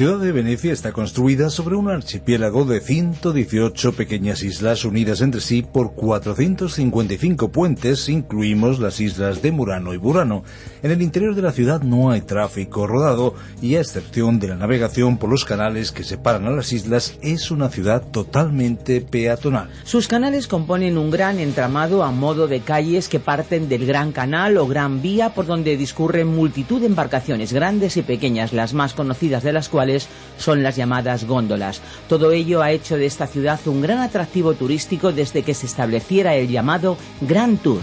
Ciudad de Venecia está construida sobre un archipiélago de 118 pequeñas islas unidas entre sí por 455 puentes, incluimos las islas de Murano y Burano. En el interior de la ciudad no hay tráfico rodado y a excepción de la navegación por los canales que separan a las islas, es una ciudad totalmente peatonal. Sus canales componen un gran entramado a modo de calles que parten del Gran Canal o Gran Vía por donde discurren multitud de embarcaciones grandes y pequeñas, las más conocidas de las cuales son las llamadas góndolas. Todo ello ha hecho de esta ciudad un gran atractivo turístico desde que se estableciera el llamado Grand Tour.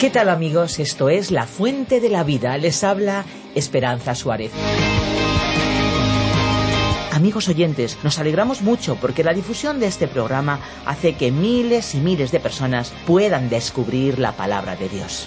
¿Qué tal amigos? Esto es La Fuente de la Vida. Les habla Esperanza Suárez. Amigos oyentes, nos alegramos mucho porque la difusión de este programa hace que miles y miles de personas puedan descubrir la palabra de Dios.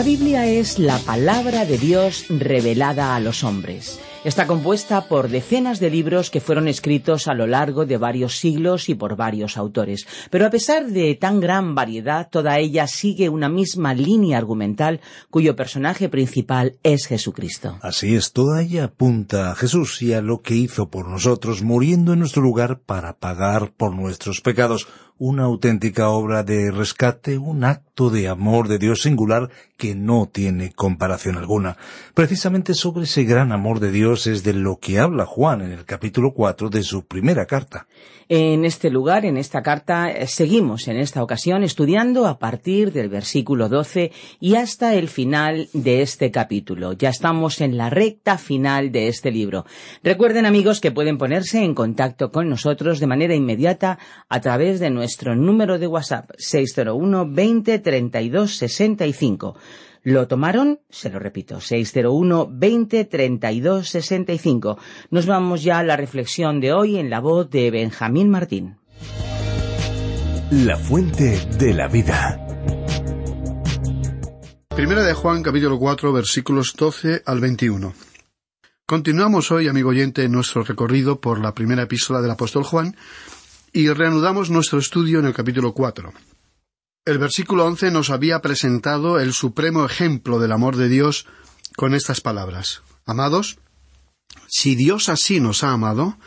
La Biblia es la palabra de Dios revelada a los hombres. Está compuesta por decenas de libros que fueron escritos a lo largo de varios siglos y por varios autores. Pero a pesar de tan gran variedad, toda ella sigue una misma línea argumental cuyo personaje principal es Jesucristo. Así es, toda ella apunta a Jesús y a lo que hizo por nosotros, muriendo en nuestro lugar para pagar por nuestros pecados una auténtica obra de rescate, un acto de amor de Dios singular que no tiene comparación alguna. Precisamente sobre ese gran amor de Dios es de lo que habla Juan en el capítulo 4 de su primera carta. En este lugar, en esta carta, eh, seguimos en esta ocasión estudiando a partir del versículo 12 y hasta el final de este capítulo. Ya estamos en la recta final de este libro. Recuerden amigos que pueden ponerse en contacto con nosotros de manera inmediata a través de nuestro número de WhatsApp 601 20 32 65. Lo tomaron, se lo repito, 601 20 32 65. Nos vamos ya a la reflexión de hoy en la voz de Benjamín Martín. La fuente de la vida. Primera de Juan capítulo 4 versículos 12 al 21. Continuamos hoy, amigo oyente, nuestro recorrido por la primera epístola del apóstol Juan y reanudamos nuestro estudio en el capítulo 4. El versículo once nos había presentado el supremo ejemplo del amor de Dios con estas palabras. Amados, si Dios así nos ha amado,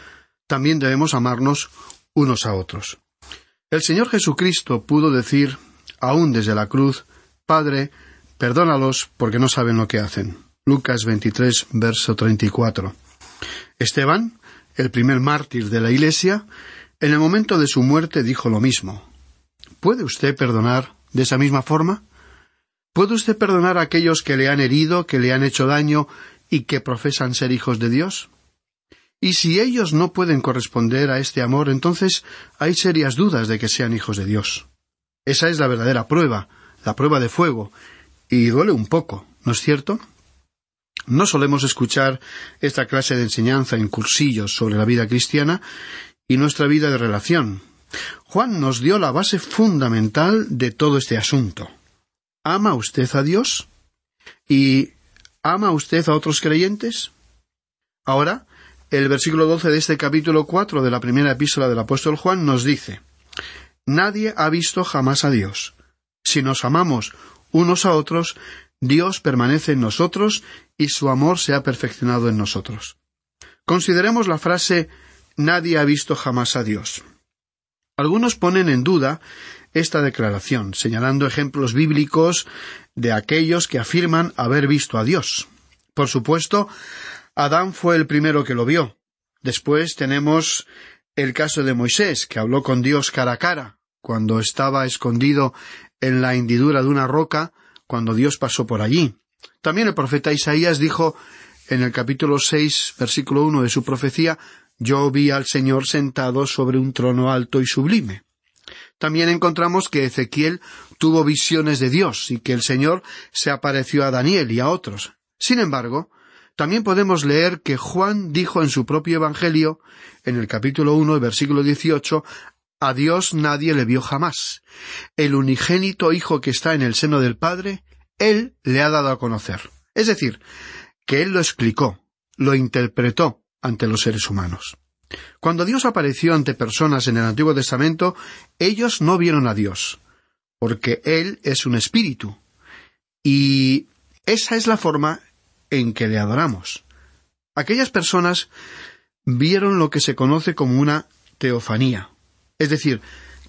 también debemos amarnos unos a otros. El Señor Jesucristo pudo decir, aún desde la cruz, Padre, perdónalos porque no saben lo que hacen. Lucas 23, verso 34. Esteban, el primer mártir de la Iglesia, en el momento de su muerte dijo lo mismo. ¿Puede usted perdonar de esa misma forma? ¿Puede usted perdonar a aquellos que le han herido, que le han hecho daño y que profesan ser hijos de Dios? Y si ellos no pueden corresponder a este amor, entonces hay serias dudas de que sean hijos de Dios. Esa es la verdadera prueba, la prueba de fuego, y duele un poco, ¿no es cierto? No solemos escuchar esta clase de enseñanza en cursillos sobre la vida cristiana y nuestra vida de relación, Juan nos dio la base fundamental de todo este asunto. ¿Ama usted a Dios? ¿Y ama usted a otros creyentes? Ahora, el versículo doce de este capítulo cuatro de la primera epístola del apóstol Juan nos dice Nadie ha visto jamás a Dios. Si nos amamos unos a otros, Dios permanece en nosotros y su amor se ha perfeccionado en nosotros. Consideremos la frase Nadie ha visto jamás a Dios. Algunos ponen en duda esta declaración, señalando ejemplos bíblicos de aquellos que afirman haber visto a Dios. Por supuesto, Adán fue el primero que lo vio. Después tenemos el caso de Moisés, que habló con Dios cara a cara, cuando estaba escondido en la hendidura de una roca, cuando Dios pasó por allí. También el profeta Isaías dijo en el capítulo seis, versículo uno de su profecía yo vi al Señor sentado sobre un trono alto y sublime. También encontramos que Ezequiel tuvo visiones de Dios y que el Señor se apareció a Daniel y a otros. Sin embargo, también podemos leer que Juan dijo en su propio Evangelio, en el capítulo uno, versículo dieciocho, a Dios nadie le vio jamás. El unigénito Hijo que está en el seno del Padre, Él le ha dado a conocer. Es decir, que Él lo explicó, lo interpretó, ante los seres humanos. Cuando Dios apareció ante personas en el Antiguo Testamento, ellos no vieron a Dios, porque Él es un espíritu. Y esa es la forma en que le adoramos. Aquellas personas vieron lo que se conoce como una teofanía, es decir,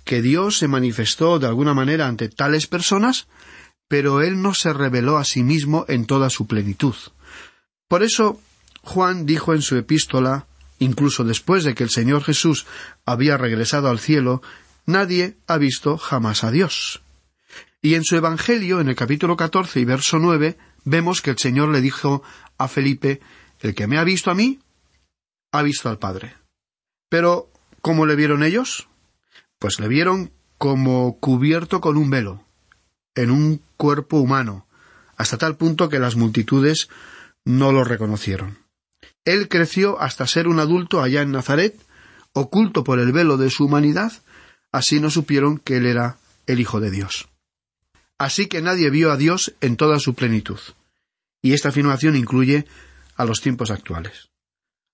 que Dios se manifestó de alguna manera ante tales personas, pero Él no se reveló a sí mismo en toda su plenitud. Por eso Juan dijo en su epístola, incluso después de que el Señor Jesús había regresado al cielo, nadie ha visto jamás a Dios. Y en su Evangelio, en el capítulo catorce y verso nueve, vemos que el Señor le dijo a Felipe, el que me ha visto a mí, ha visto al Padre. Pero, ¿cómo le vieron ellos? Pues le vieron como cubierto con un velo, en un cuerpo humano, hasta tal punto que las multitudes no lo reconocieron. Él creció hasta ser un adulto allá en Nazaret, oculto por el velo de su humanidad, así no supieron que él era el Hijo de Dios. Así que nadie vio a Dios en toda su plenitud. Y esta afirmación incluye a los tiempos actuales.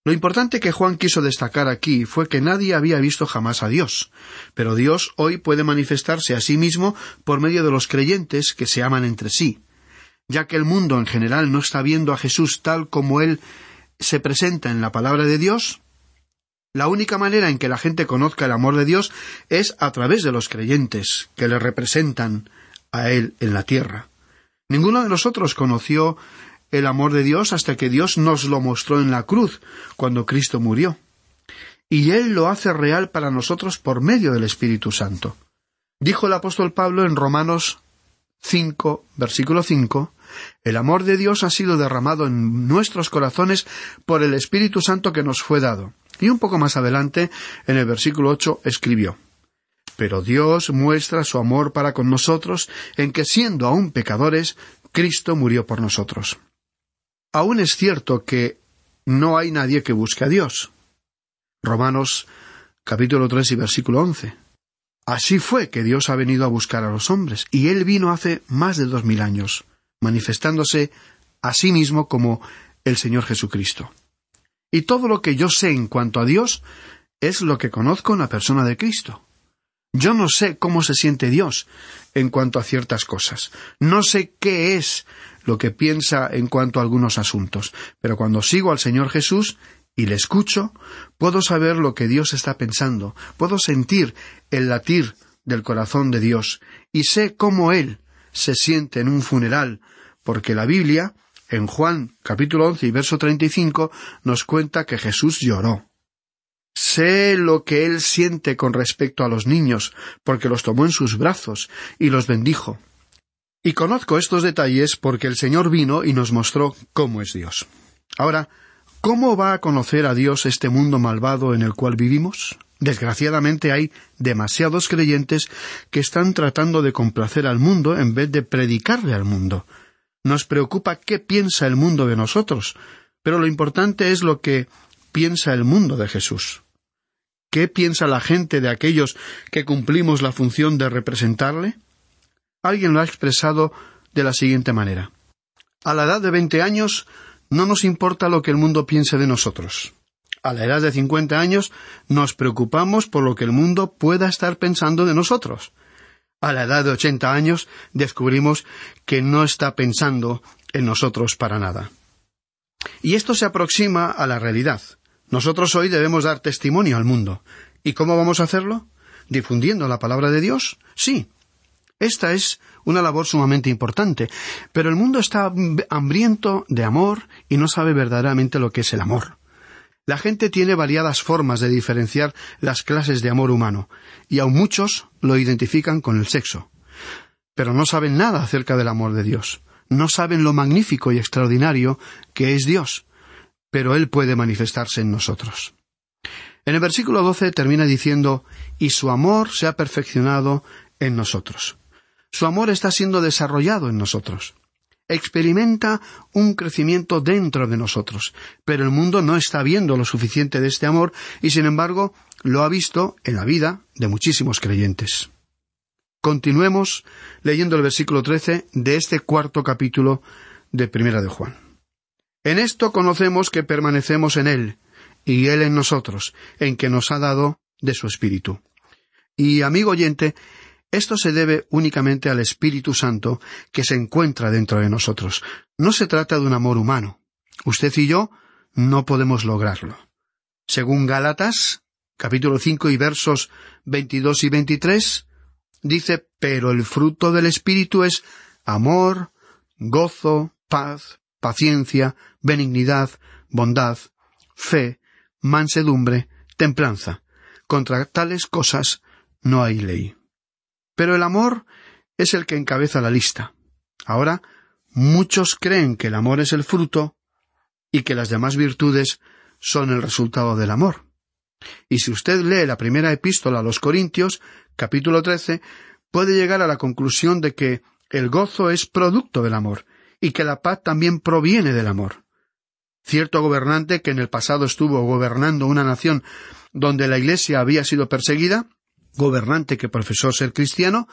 Lo importante que Juan quiso destacar aquí fue que nadie había visto jamás a Dios, pero Dios hoy puede manifestarse a sí mismo por medio de los creyentes que se aman entre sí, ya que el mundo en general no está viendo a Jesús tal como Él se presenta en la palabra de Dios, la única manera en que la gente conozca el amor de Dios es a través de los creyentes que le representan a Él en la tierra. Ninguno de nosotros conoció el amor de Dios hasta que Dios nos lo mostró en la cruz, cuando Cristo murió. Y Él lo hace real para nosotros por medio del Espíritu Santo. Dijo el apóstol Pablo en Romanos 5, versículo 5, El amor de Dios ha sido derramado en nuestros corazones por el Espíritu Santo que nos fue dado. Y un poco más adelante, en el versículo 8, escribió, Pero Dios muestra su amor para con nosotros en que siendo aún pecadores, Cristo murió por nosotros. Aún es cierto que no hay nadie que busque a Dios. Romanos capítulo 3 y versículo 11. Así fue que Dios ha venido a buscar a los hombres, y Él vino hace más de dos mil años, manifestándose a sí mismo como el Señor Jesucristo. Y todo lo que yo sé en cuanto a Dios es lo que conozco en la persona de Cristo. Yo no sé cómo se siente Dios en cuanto a ciertas cosas. No sé qué es lo que piensa en cuanto a algunos asuntos, pero cuando sigo al Señor Jesús y le escucho, puedo saber lo que Dios está pensando, puedo sentir el latir del corazón de Dios y sé cómo Él se siente en un funeral, porque la Biblia, en Juan capítulo once y verso treinta y cinco, nos cuenta que Jesús lloró. Sé lo que él siente con respecto a los niños, porque los tomó en sus brazos y los bendijo. Y conozco estos detalles porque el Señor vino y nos mostró cómo es Dios. Ahora, ¿cómo va a conocer a Dios este mundo malvado en el cual vivimos? Desgraciadamente hay demasiados creyentes que están tratando de complacer al mundo en vez de predicarle al mundo. Nos preocupa qué piensa el mundo de nosotros, pero lo importante es lo que piensa el mundo de Jesús. ¿Qué piensa la gente de aquellos que cumplimos la función de representarle? Alguien lo ha expresado de la siguiente manera. A la edad de veinte años no nos importa lo que el mundo piense de nosotros. A la edad de cincuenta años nos preocupamos por lo que el mundo pueda estar pensando de nosotros. A la edad de ochenta años descubrimos que no está pensando en nosotros para nada. Y esto se aproxima a la realidad. Nosotros hoy debemos dar testimonio al mundo. ¿Y cómo vamos a hacerlo? ¿Difundiendo la palabra de Dios? Sí, esta es una labor sumamente importante, pero el mundo está hambriento de amor y no sabe verdaderamente lo que es el amor. La gente tiene variadas formas de diferenciar las clases de amor humano, y aun muchos lo identifican con el sexo. Pero no saben nada acerca del amor de Dios. No saben lo magnífico y extraordinario que es Dios. Pero Él puede manifestarse en nosotros. En el versículo doce termina diciendo y su amor se ha perfeccionado en nosotros. Su amor está siendo desarrollado en nosotros. Experimenta un crecimiento dentro de nosotros, pero el mundo no está viendo lo suficiente de este amor y sin embargo lo ha visto en la vida de muchísimos creyentes. Continuemos leyendo el versículo trece de este cuarto capítulo de Primera de Juan. En esto conocemos que permanecemos en Él, y Él en nosotros, en que nos ha dado de su Espíritu. Y, amigo oyente, esto se debe únicamente al Espíritu Santo que se encuentra dentro de nosotros. No se trata de un amor humano. Usted y yo no podemos lograrlo. Según Gálatas, capítulo cinco y versos veintidós y veintitrés, dice Pero el fruto del Espíritu es amor, gozo, paz, paciencia, benignidad, bondad, fe, mansedumbre, templanza. Contra tales cosas no hay ley. Pero el amor es el que encabeza la lista. Ahora, muchos creen que el amor es el fruto y que las demás virtudes son el resultado del amor. Y si usted lee la primera epístola a los Corintios, capítulo trece, puede llegar a la conclusión de que el gozo es producto del amor, y que la paz también proviene del amor. Cierto gobernante que en el pasado estuvo gobernando una nación donde la Iglesia había sido perseguida, gobernante que profesó ser cristiano,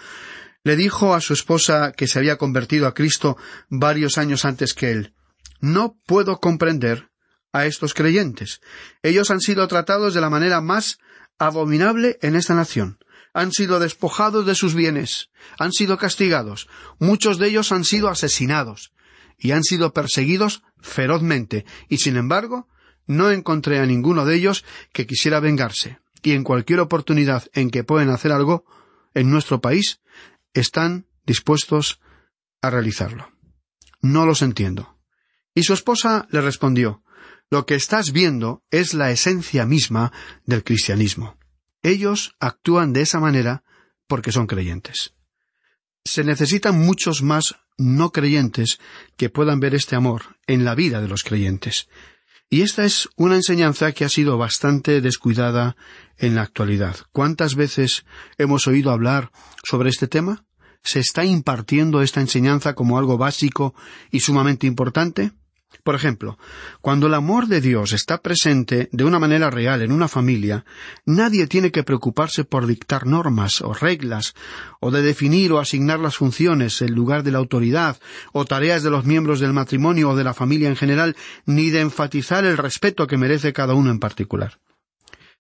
Le dijo a su esposa que se había convertido a Cristo varios años antes que él, No puedo comprender a estos creyentes. Ellos han sido tratados de la manera más abominable en esta nación. Han sido despojados de sus bienes, han sido castigados, muchos de ellos han sido asesinados y han sido perseguidos ferozmente, y sin embargo, no encontré a ninguno de ellos que quisiera vengarse, y en cualquier oportunidad en que pueden hacer algo en nuestro país, están dispuestos a realizarlo. No los entiendo. Y su esposa le respondió Lo que estás viendo es la esencia misma del cristianismo. Ellos actúan de esa manera porque son creyentes. Se necesitan muchos más no creyentes que puedan ver este amor en la vida de los creyentes. Y esta es una enseñanza que ha sido bastante descuidada en la actualidad. ¿Cuántas veces hemos oído hablar sobre este tema? ¿Se está impartiendo esta enseñanza como algo básico y sumamente importante? Por ejemplo, cuando el amor de Dios está presente de una manera real en una familia, nadie tiene que preocuparse por dictar normas o reglas, o de definir o asignar las funciones, el lugar de la autoridad, o tareas de los miembros del matrimonio o de la familia en general, ni de enfatizar el respeto que merece cada uno en particular.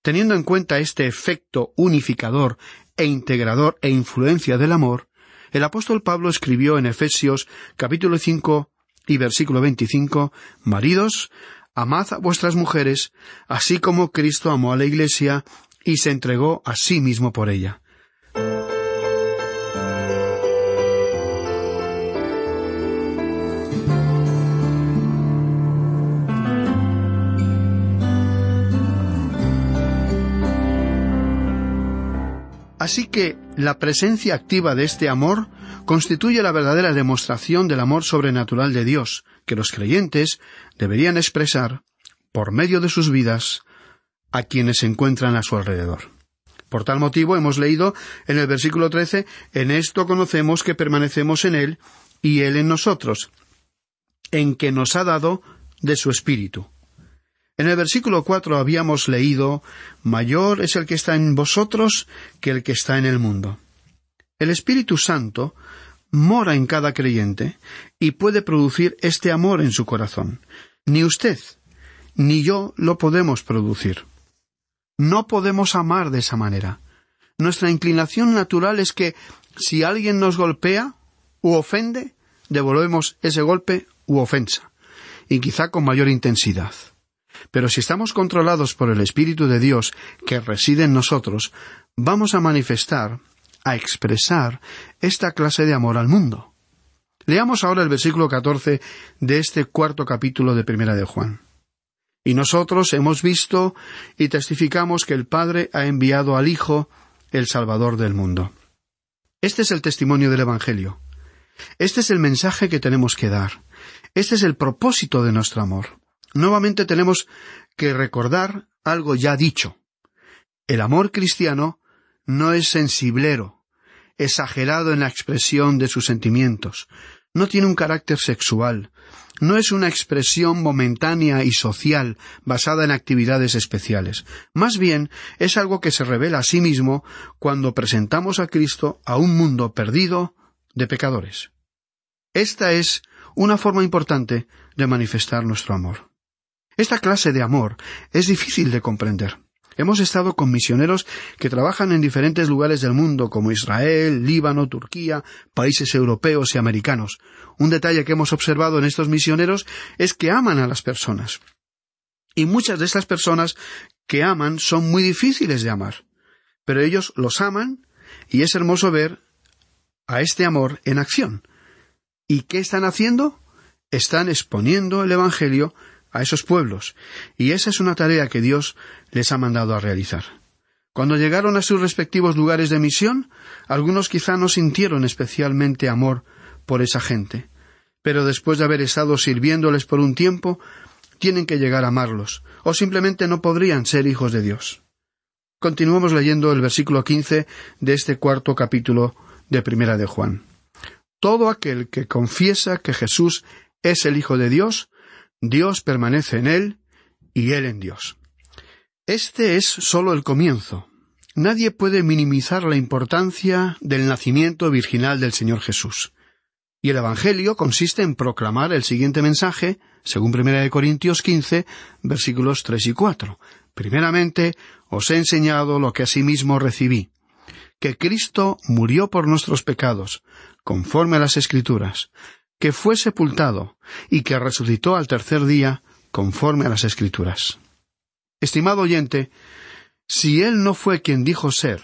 Teniendo en cuenta este efecto unificador e integrador e influencia del amor, el apóstol Pablo escribió en Efesios capítulo 5 y versículo 25, Maridos, amad a vuestras mujeres, así como Cristo amó a la Iglesia y se entregó a sí mismo por ella. Así que la presencia activa de este amor constituye la verdadera demostración del amor sobrenatural de Dios, que los creyentes deberían expresar, por medio de sus vidas, a quienes se encuentran a su alrededor. Por tal motivo hemos leído en el versículo trece En esto conocemos que permanecemos en Él y Él en nosotros, en que nos ha dado de su Espíritu. En el versículo cuatro habíamos leído Mayor es el que está en vosotros que el que está en el mundo. El Espíritu Santo mora en cada creyente y puede producir este amor en su corazón. Ni usted ni yo lo podemos producir. No podemos amar de esa manera. Nuestra inclinación natural es que si alguien nos golpea u ofende, devolvemos ese golpe u ofensa, y quizá con mayor intensidad. Pero si estamos controlados por el Espíritu de Dios que reside en nosotros, vamos a manifestar, a expresar esta clase de amor al mundo. Leamos ahora el versículo catorce de este cuarto capítulo de Primera de Juan. Y nosotros hemos visto y testificamos que el Padre ha enviado al Hijo, el Salvador del mundo. Este es el testimonio del Evangelio. Este es el mensaje que tenemos que dar. Este es el propósito de nuestro amor. Nuevamente tenemos que recordar algo ya dicho. El amor cristiano no es sensiblero, exagerado en la expresión de sus sentimientos, no tiene un carácter sexual, no es una expresión momentánea y social basada en actividades especiales. Más bien es algo que se revela a sí mismo cuando presentamos a Cristo a un mundo perdido de pecadores. Esta es una forma importante de manifestar nuestro amor. Esta clase de amor es difícil de comprender. Hemos estado con misioneros que trabajan en diferentes lugares del mundo, como Israel, Líbano, Turquía, países europeos y americanos. Un detalle que hemos observado en estos misioneros es que aman a las personas. Y muchas de estas personas que aman son muy difíciles de amar. Pero ellos los aman y es hermoso ver a este amor en acción. ¿Y qué están haciendo? Están exponiendo el Evangelio a esos pueblos, y esa es una tarea que Dios les ha mandado a realizar. Cuando llegaron a sus respectivos lugares de misión, algunos quizá no sintieron especialmente amor por esa gente, pero después de haber estado sirviéndoles por un tiempo, tienen que llegar a amarlos, o simplemente no podrían ser hijos de Dios. Continuamos leyendo el versículo quince de este cuarto capítulo de Primera de Juan. Todo aquel que confiesa que Jesús es el Hijo de Dios, Dios permanece en él y él en Dios. Este es sólo el comienzo. Nadie puede minimizar la importancia del nacimiento virginal del Señor Jesús. Y el Evangelio consiste en proclamar el siguiente mensaje, según 1 Corintios 15, versículos 3 y 4. Primeramente, os he enseñado lo que asimismo recibí, que Cristo murió por nuestros pecados, conforme a las Escrituras, que fue sepultado y que resucitó al tercer día, conforme a las Escrituras. Estimado oyente, si Él no fue quien dijo ser,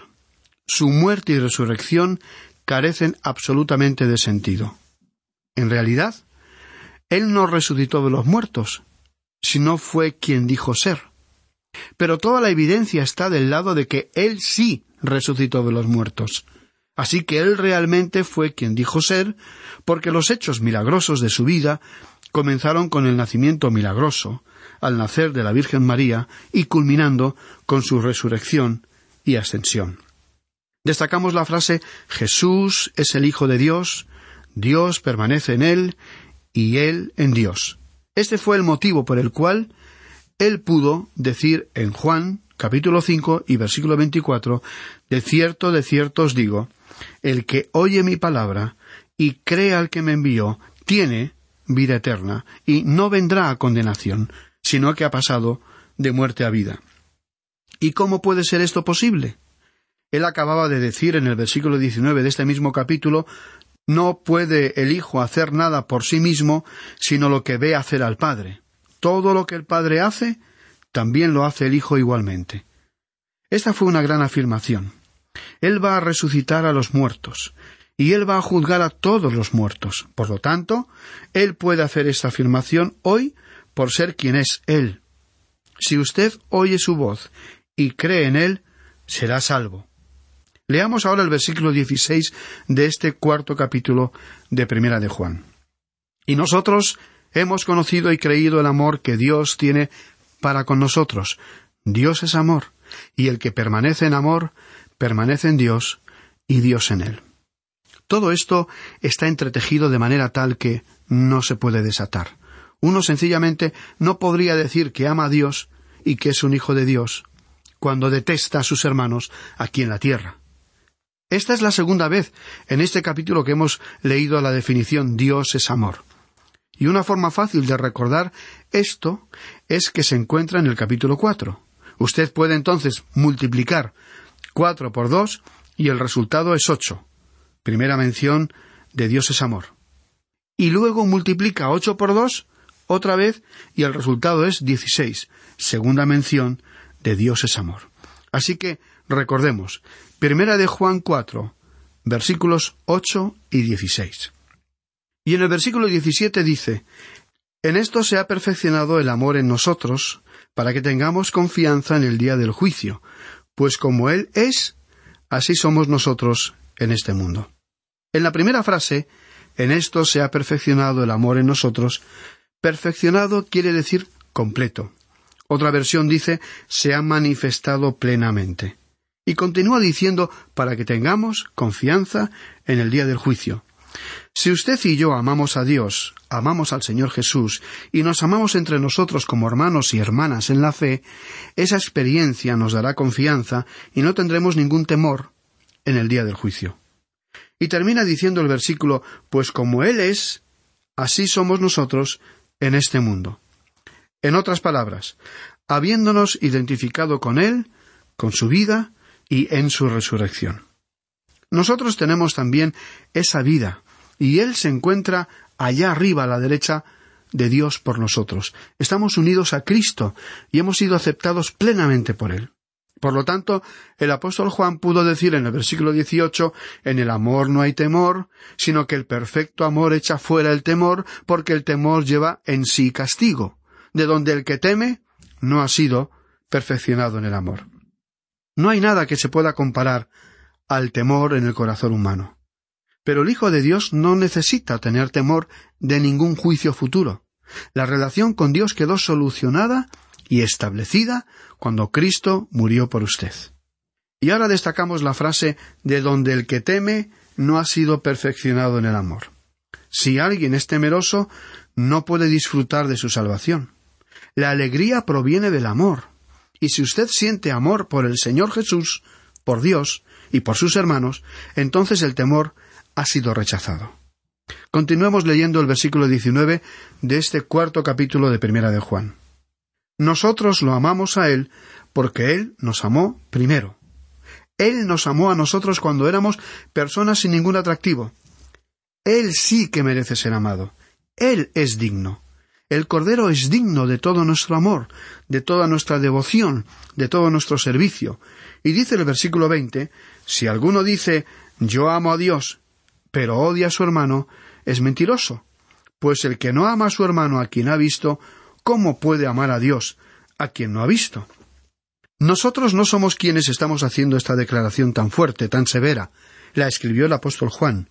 su muerte y resurrección carecen absolutamente de sentido. En realidad, Él no resucitó de los muertos, sino fue quien dijo ser. Pero toda la evidencia está del lado de que Él sí resucitó de los muertos. Así que Él realmente fue quien dijo ser, porque los hechos milagrosos de su vida comenzaron con el nacimiento milagroso, al nacer de la Virgen María, y culminando con su resurrección y ascensión. Destacamos la frase Jesús es el Hijo de Dios, Dios permanece en él y él en Dios. Este fue el motivo por el cual él pudo decir en Juan capítulo 5 y versículo 24, De cierto, de cierto os digo, el que oye mi palabra y cree al que me envió, tiene vida eterna y no vendrá a condenación, sino que ha pasado de muerte a vida. ¿Y cómo puede ser esto posible? Él acababa de decir en el versículo 19 de este mismo capítulo, no puede el Hijo hacer nada por sí mismo, sino lo que ve hacer al Padre. Todo lo que el Padre hace, también lo hace el Hijo igualmente. Esta fue una gran afirmación. Él va a resucitar a los muertos, y Él va a juzgar a todos los muertos. Por lo tanto, Él puede hacer esta afirmación hoy por ser quien es Él. Si usted oye su voz y cree en Él, será salvo. Leamos ahora el versículo 16 de este cuarto capítulo de Primera de Juan. Y nosotros hemos conocido y creído el amor que Dios tiene para con nosotros. Dios es amor, y el que permanece en amor, permanece en Dios y Dios en él. Todo esto está entretejido de manera tal que no se puede desatar. Uno sencillamente no podría decir que ama a Dios y que es un hijo de Dios cuando detesta a sus hermanos aquí en la tierra. Esta es la segunda vez en este capítulo que hemos leído la definición Dios es amor. Y una forma fácil de recordar esto es que se encuentra en el capítulo cuatro. Usted puede entonces multiplicar cuatro por dos y el resultado es ocho. Primera mención de Dios es amor. Y luego multiplica ocho por dos otra vez y el resultado es dieciséis. Segunda mención de Dios es amor. Así que recordemos, Primera de Juan 4, versículos 8 y 16. Y en el versículo 17 dice, En esto se ha perfeccionado el amor en nosotros, para que tengamos confianza en el día del juicio, pues como Él es, así somos nosotros en este mundo. En la primera frase, en esto se ha perfeccionado el amor en nosotros, perfeccionado quiere decir completo. Otra versión dice se ha manifestado plenamente. Y continúa diciendo para que tengamos confianza en el día del juicio. Si usted y yo amamos a Dios, amamos al Señor Jesús y nos amamos entre nosotros como hermanos y hermanas en la fe, esa experiencia nos dará confianza y no tendremos ningún temor en el día del juicio. Y termina diciendo el versículo, pues como Él es, así somos nosotros en este mundo. En otras palabras, habiéndonos identificado con Él, con su vida, y en su resurrección. Nosotros tenemos también esa vida, y Él se encuentra allá arriba a la derecha de Dios por nosotros. Estamos unidos a Cristo y hemos sido aceptados plenamente por Él. Por lo tanto, el apóstol Juan pudo decir en el versículo 18, en el amor no hay temor, sino que el perfecto amor echa fuera el temor, porque el temor lleva en sí castigo, de donde el que teme no ha sido perfeccionado en el amor. No hay nada que se pueda comparar al temor en el corazón humano. Pero el Hijo de Dios no necesita tener temor de ningún juicio futuro. La relación con Dios quedó solucionada y establecida cuando Cristo murió por usted. Y ahora destacamos la frase de donde el que teme no ha sido perfeccionado en el amor. Si alguien es temeroso, no puede disfrutar de su salvación. La alegría proviene del amor. Y si usted siente amor por el Señor Jesús, por Dios y por sus hermanos, entonces el temor ha sido rechazado. Continuemos leyendo el versículo 19 de este cuarto capítulo de Primera de Juan. Nosotros lo amamos a Él porque Él nos amó primero. Él nos amó a nosotros cuando éramos personas sin ningún atractivo. Él sí que merece ser amado. Él es digno. El Cordero es digno de todo nuestro amor, de toda nuestra devoción, de todo nuestro servicio. Y dice el versículo veinte si alguno dice yo amo a Dios, pero odia a su hermano, es mentiroso. Pues el que no ama a su hermano a quien ha visto, ¿cómo puede amar a Dios a quien no ha visto? Nosotros no somos quienes estamos haciendo esta declaración tan fuerte, tan severa. La escribió el apóstol Juan.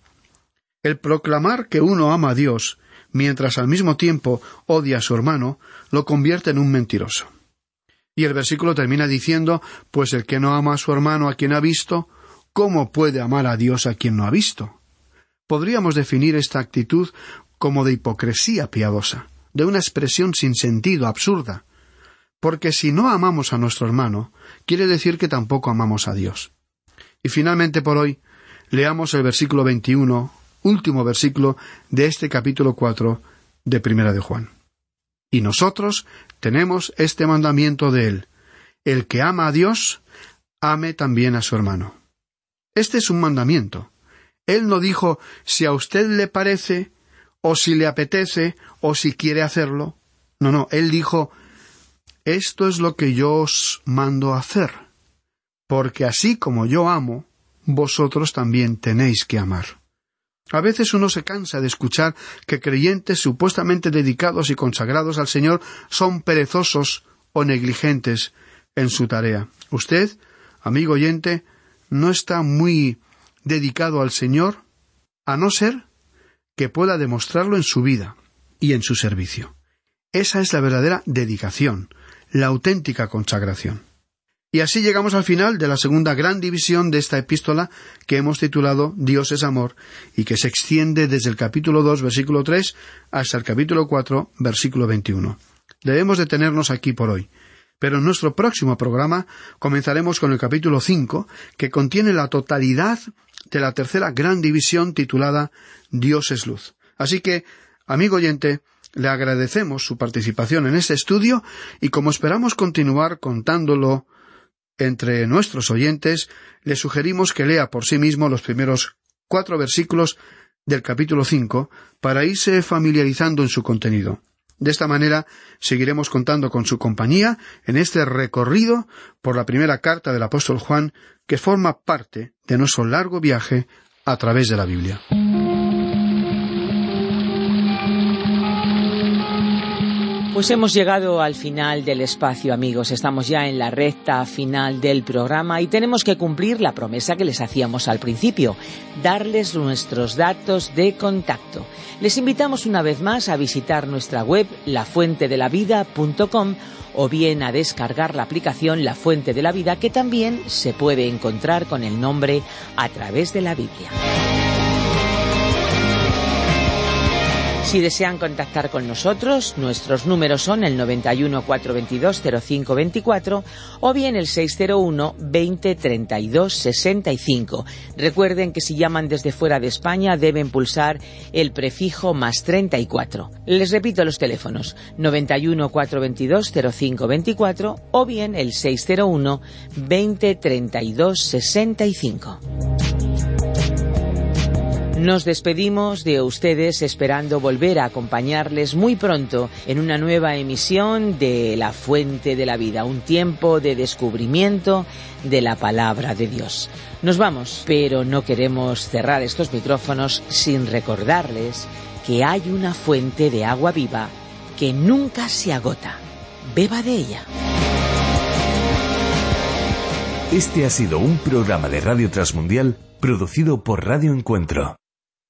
El proclamar que uno ama a Dios, mientras al mismo tiempo odia a su hermano, lo convierte en un mentiroso. Y el versículo termina diciendo, pues el que no ama a su hermano a quien ha visto, ¿cómo puede amar a Dios a quien no ha visto? Podríamos definir esta actitud como de hipocresía piadosa, de una expresión sin sentido, absurda. Porque si no amamos a nuestro hermano, quiere decir que tampoco amamos a Dios. Y finalmente por hoy, leamos el versículo 21, último versículo de este capítulo 4 de Primera de Juan. Y nosotros tenemos este mandamiento de él. El que ama a Dios, ame también a su hermano. Este es un mandamiento. Él no dijo si a usted le parece, o si le apetece, o si quiere hacerlo. No, no, él dijo esto es lo que yo os mando hacer, porque así como yo amo, vosotros también tenéis que amar. A veces uno se cansa de escuchar que creyentes supuestamente dedicados y consagrados al Señor son perezosos o negligentes en su tarea. Usted, amigo oyente, no está muy dedicado al Señor, a no ser que pueda demostrarlo en su vida y en su servicio. Esa es la verdadera dedicación, la auténtica consagración. Y así llegamos al final de la segunda gran división de esta epístola que hemos titulado Dios es amor y que se extiende desde el capítulo 2 versículo 3 hasta el capítulo 4 versículo 21. Debemos detenernos aquí por hoy. Pero en nuestro próximo programa comenzaremos con el capítulo 5 que contiene la totalidad de la tercera gran división titulada Dios es luz. Así que, amigo oyente, le agradecemos su participación en este estudio y como esperamos continuar contándolo entre nuestros oyentes, le sugerimos que lea por sí mismo los primeros cuatro versículos del capítulo cinco para irse familiarizando en su contenido. De esta manera seguiremos contando con su compañía en este recorrido por la primera carta del apóstol Juan que forma parte de nuestro largo viaje a través de la Biblia. Pues hemos llegado al final del espacio, amigos. Estamos ya en la recta final del programa y tenemos que cumplir la promesa que les hacíamos al principio, darles nuestros datos de contacto. Les invitamos una vez más a visitar nuestra web lafuentedelavida.com o bien a descargar la aplicación La Fuente de la Vida que también se puede encontrar con el nombre a través de la Biblia. Si desean contactar con nosotros, nuestros números son el 91 422 0524 o bien el 601 20 32 65. Recuerden que si llaman desde fuera de España deben pulsar el prefijo más 34. Les repito los teléfonos 91 422 0524 o bien el 601 20 32 65. Nos despedimos de ustedes esperando volver a acompañarles muy pronto en una nueva emisión de La Fuente de la Vida, un tiempo de descubrimiento de la palabra de Dios. Nos vamos, pero no queremos cerrar estos micrófonos sin recordarles que hay una fuente de agua viva que nunca se agota. Beba de ella. Este ha sido un programa de Radio Transmundial producido por Radio Encuentro.